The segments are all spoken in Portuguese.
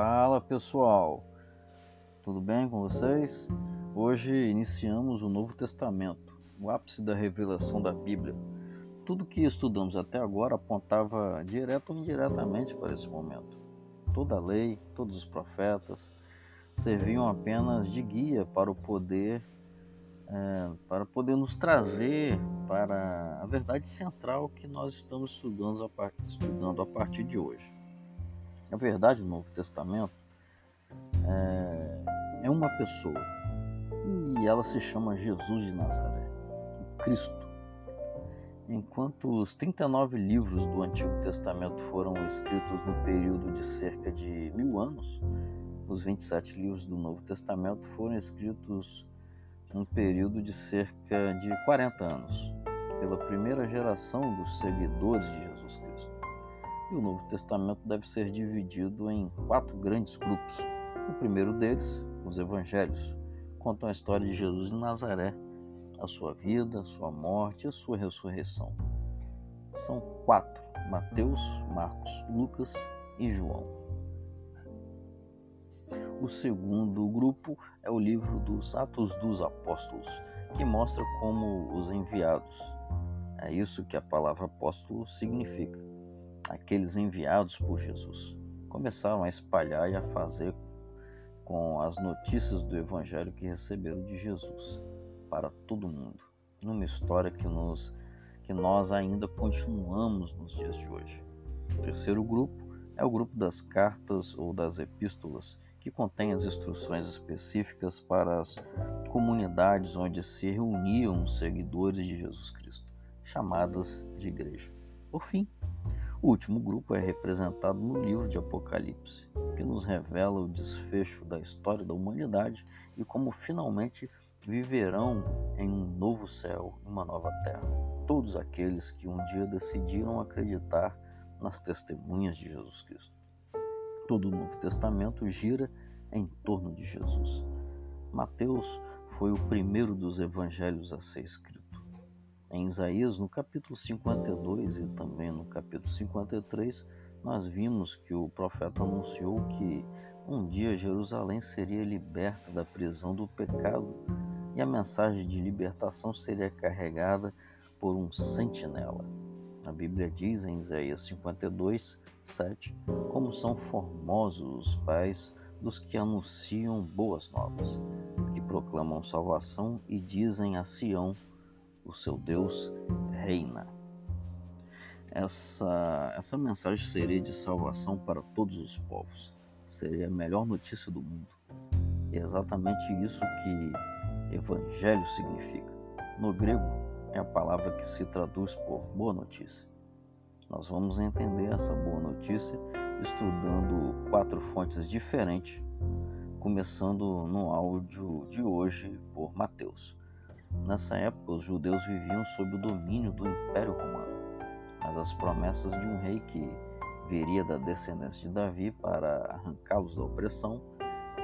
Fala pessoal, tudo bem com vocês? Hoje iniciamos o Novo Testamento, o ápice da revelação da Bíblia. Tudo que estudamos até agora apontava direto ou indiretamente para esse momento. Toda a lei, todos os profetas serviam apenas de guia para o poder, é, para poder nos trazer para a verdade central que nós estamos estudando a, estudando a partir de hoje. Na verdade, o Novo Testamento é, é uma pessoa e ela se chama Jesus de Nazaré, o Cristo. Enquanto os 39 livros do Antigo Testamento foram escritos no período de cerca de mil anos, os 27 livros do Novo Testamento foram escritos num período de cerca de 40 anos, pela primeira geração dos seguidores de Jesus Cristo. E o Novo Testamento deve ser dividido em quatro grandes grupos. O primeiro deles, os Evangelhos, contam a história de Jesus de Nazaré, a sua vida, a sua morte e a sua ressurreição. São quatro: Mateus, Marcos, Lucas e João. O segundo grupo é o livro dos Atos dos Apóstolos, que mostra como os enviados. É isso que a palavra apóstolo significa aqueles enviados por Jesus, começaram a espalhar e a fazer com as notícias do Evangelho que receberam de Jesus para todo mundo, numa história que, nos, que nós ainda continuamos nos dias de hoje. O terceiro grupo é o grupo das cartas ou das epístolas, que contém as instruções específicas para as comunidades onde se reuniam os seguidores de Jesus Cristo, chamadas de igreja. Por fim, o último grupo é representado no livro de Apocalipse, que nos revela o desfecho da história da humanidade e como finalmente viverão em um novo céu e uma nova terra. Todos aqueles que um dia decidiram acreditar nas testemunhas de Jesus Cristo. Todo o Novo Testamento gira em torno de Jesus. Mateus foi o primeiro dos evangelhos a ser escrito. Em Isaías, no capítulo 52 e também no capítulo 53, nós vimos que o profeta anunciou que um dia Jerusalém seria liberta da prisão do pecado e a mensagem de libertação seria carregada por um sentinela. A Bíblia diz em Isaías 52, 7, como são formosos os pais dos que anunciam boas novas, que proclamam salvação e dizem a Sião: o seu Deus reina. Essa, essa mensagem seria de salvação para todos os povos. Seria a melhor notícia do mundo. É exatamente isso que evangelho significa. No grego, é a palavra que se traduz por boa notícia. Nós vamos entender essa boa notícia estudando quatro fontes diferentes, começando no áudio de hoje por Mateus. Nessa época, os judeus viviam sob o domínio do Império Romano, mas as promessas de um rei que viria da descendência de Davi para arrancá-los da opressão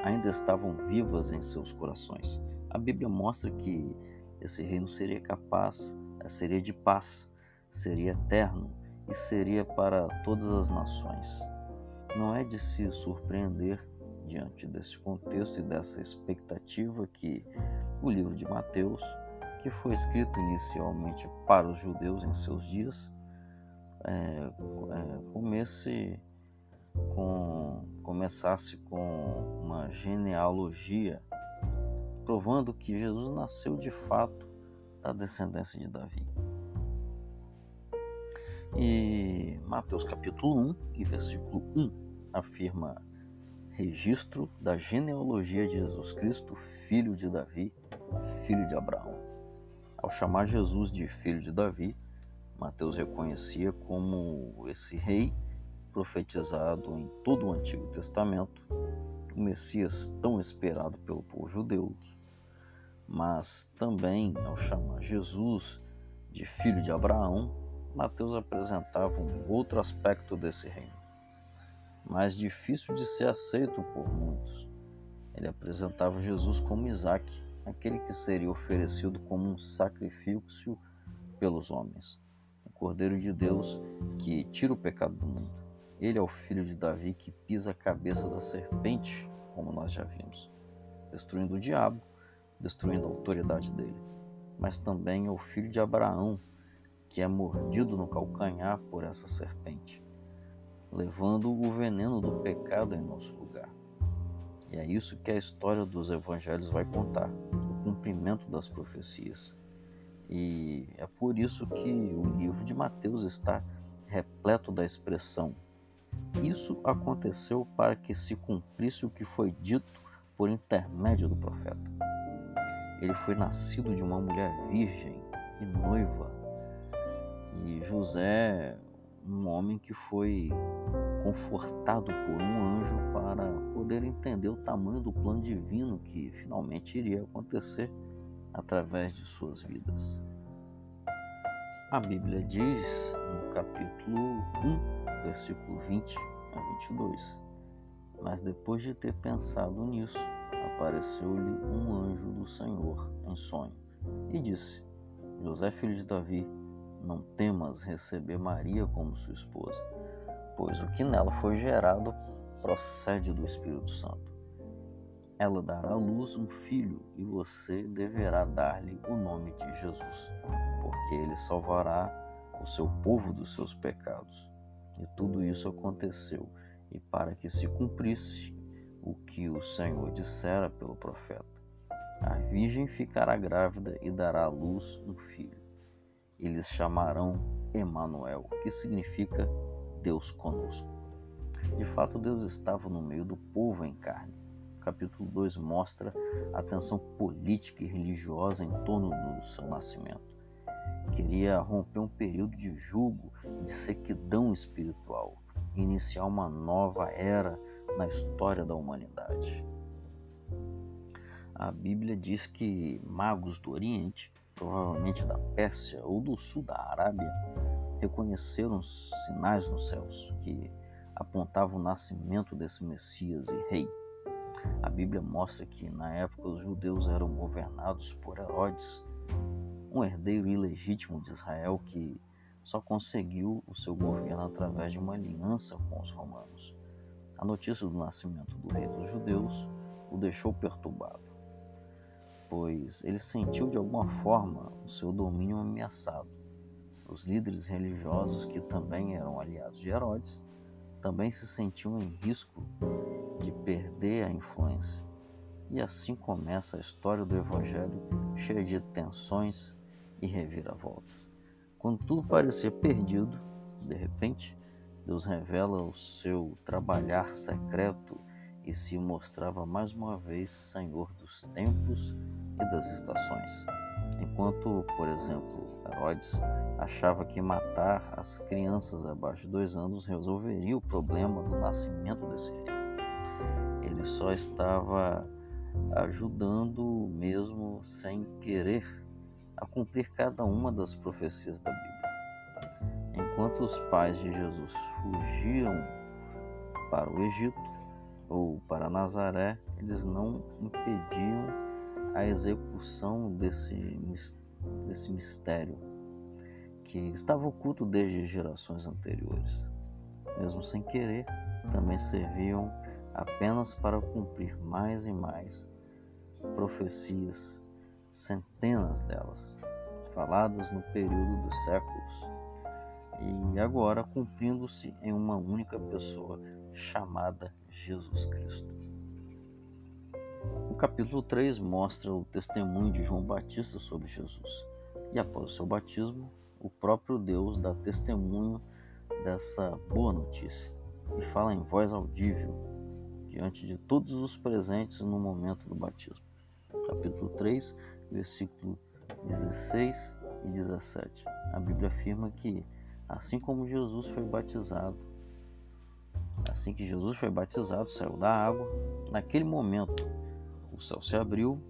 ainda estavam vivas em seus corações. A Bíblia mostra que esse reino seria capaz, seria de paz, seria eterno e seria para todas as nações. Não é de se surpreender diante desse contexto e dessa expectativa que o livro de Mateus, que foi escrito inicialmente para os judeus em seus dias, é, é, comece com, começasse com uma genealogia provando que Jesus nasceu de fato da descendência de Davi. E Mateus capítulo 1 e versículo 1 afirma registro da genealogia de Jesus Cristo, filho de Davi, filho de Abraão. Ao chamar Jesus de filho de Davi, Mateus reconhecia como esse rei profetizado em todo o Antigo Testamento, o Messias tão esperado pelo povo judeu, mas também ao chamar Jesus de filho de Abraão, Mateus apresentava um outro aspecto desse reino mais difícil de ser aceito por muitos. Ele apresentava Jesus como Isaac, aquele que seria oferecido como um sacrifício pelos homens, o Cordeiro de Deus que tira o pecado do mundo. Ele é o filho de Davi que pisa a cabeça da serpente, como nós já vimos, destruindo o diabo, destruindo a autoridade dele. Mas também é o filho de Abraão, que é mordido no calcanhar por essa serpente, levando o veneno do pecado em nosso lugar. E é isso que a história dos evangelhos vai contar, o cumprimento das profecias. E é por isso que o livro de Mateus está repleto da expressão isso aconteceu para que se cumprisse o que foi dito por intermédio do profeta. Ele foi nascido de uma mulher virgem e noiva. E José, um homem que foi confortado por um anjo para poder entender o tamanho do plano divino que finalmente iria acontecer através de suas vidas. A Bíblia diz no capítulo 1 versículo 20 a 22. Mas depois de ter pensado nisso, apareceu-lhe um anjo do Senhor em sonho e disse: José, filho de Davi, não temas receber Maria como sua esposa, pois o que nela foi gerado procede do Espírito Santo. Ela dará à luz um filho e você deverá dar-lhe o nome de Jesus, porque ele salvará o seu povo dos seus pecados. E tudo isso aconteceu, e para que se cumprisse o que o Senhor dissera pelo profeta: A virgem ficará grávida e dará à luz um filho. Eles chamarão Emanuel, que significa Deus conosco. De fato, Deus estava no meio do povo em carne. O capítulo 2 mostra a tensão política e religiosa em torno do seu nascimento queria romper um período de julgo e de sequidão espiritual, iniciar uma nova era na história da humanidade. A Bíblia diz que magos do Oriente, provavelmente da Pérsia ou do sul da Arábia, reconheceram sinais nos céus que apontavam o nascimento desse Messias e Rei. A Bíblia mostra que na época os judeus eram governados por Herodes, um herdeiro ilegítimo de Israel que só conseguiu o seu governo através de uma aliança com os romanos. A notícia do nascimento do rei dos judeus o deixou perturbado, pois ele sentiu de alguma forma o seu domínio ameaçado. Os líderes religiosos, que também eram aliados de Herodes, também se sentiam em risco de perder a influência. E assim começa a história do Evangelho cheia de tensões e reviravoltas. Quando tudo parecia perdido, de repente, Deus revela o seu trabalhar secreto e se mostrava mais uma vez Senhor dos tempos e das estações. Enquanto, por exemplo, Herodes achava que matar as crianças abaixo de dois anos resolveria o problema do nascimento desse rei. Ele só estava ajudando mesmo sem querer a cumprir cada uma das profecias da Bíblia. Enquanto os pais de Jesus fugiam para o Egito ou para Nazaré, eles não impediam a execução desse, desse mistério que estava oculto desde gerações anteriores. Mesmo sem querer, também serviam apenas para cumprir mais e mais profecias centenas delas, faladas no período dos séculos, e agora cumprindo-se em uma única pessoa chamada Jesus Cristo. O capítulo 3 mostra o testemunho de João Batista sobre Jesus, e após o seu batismo, o próprio Deus dá testemunho dessa boa notícia e fala em voz audível diante de todos os presentes no momento do batismo. Capítulo 3 versículo 16 e 17. A Bíblia afirma que assim como Jesus foi batizado, assim que Jesus foi batizado, saiu da água, naquele momento o céu se abriu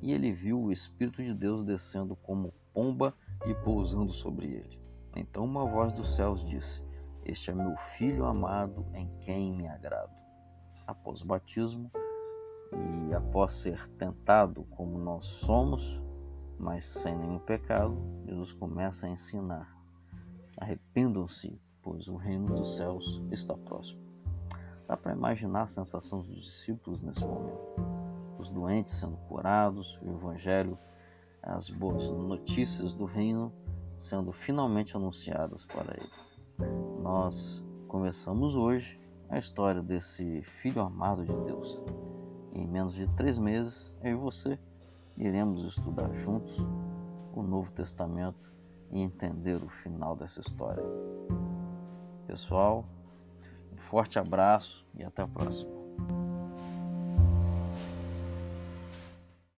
e ele viu o Espírito de Deus descendo como pomba e pousando sobre ele. Então uma voz dos céus disse: Este é meu filho amado em quem me agrado. Após o batismo, e após ser tentado como nós somos, mas sem nenhum pecado, Jesus começa a ensinar. Arrependam-se pois o reino dos céus está próximo. Dá para imaginar a sensação dos discípulos nesse momento. Os doentes sendo curados, o evangelho, as boas notícias do reino sendo finalmente anunciadas para ele. Nós começamos hoje a história desse filho amado de Deus. Em menos de três meses, eu e você iremos estudar juntos o Novo Testamento e entender o final dessa história. Pessoal, um forte abraço e até a próxima.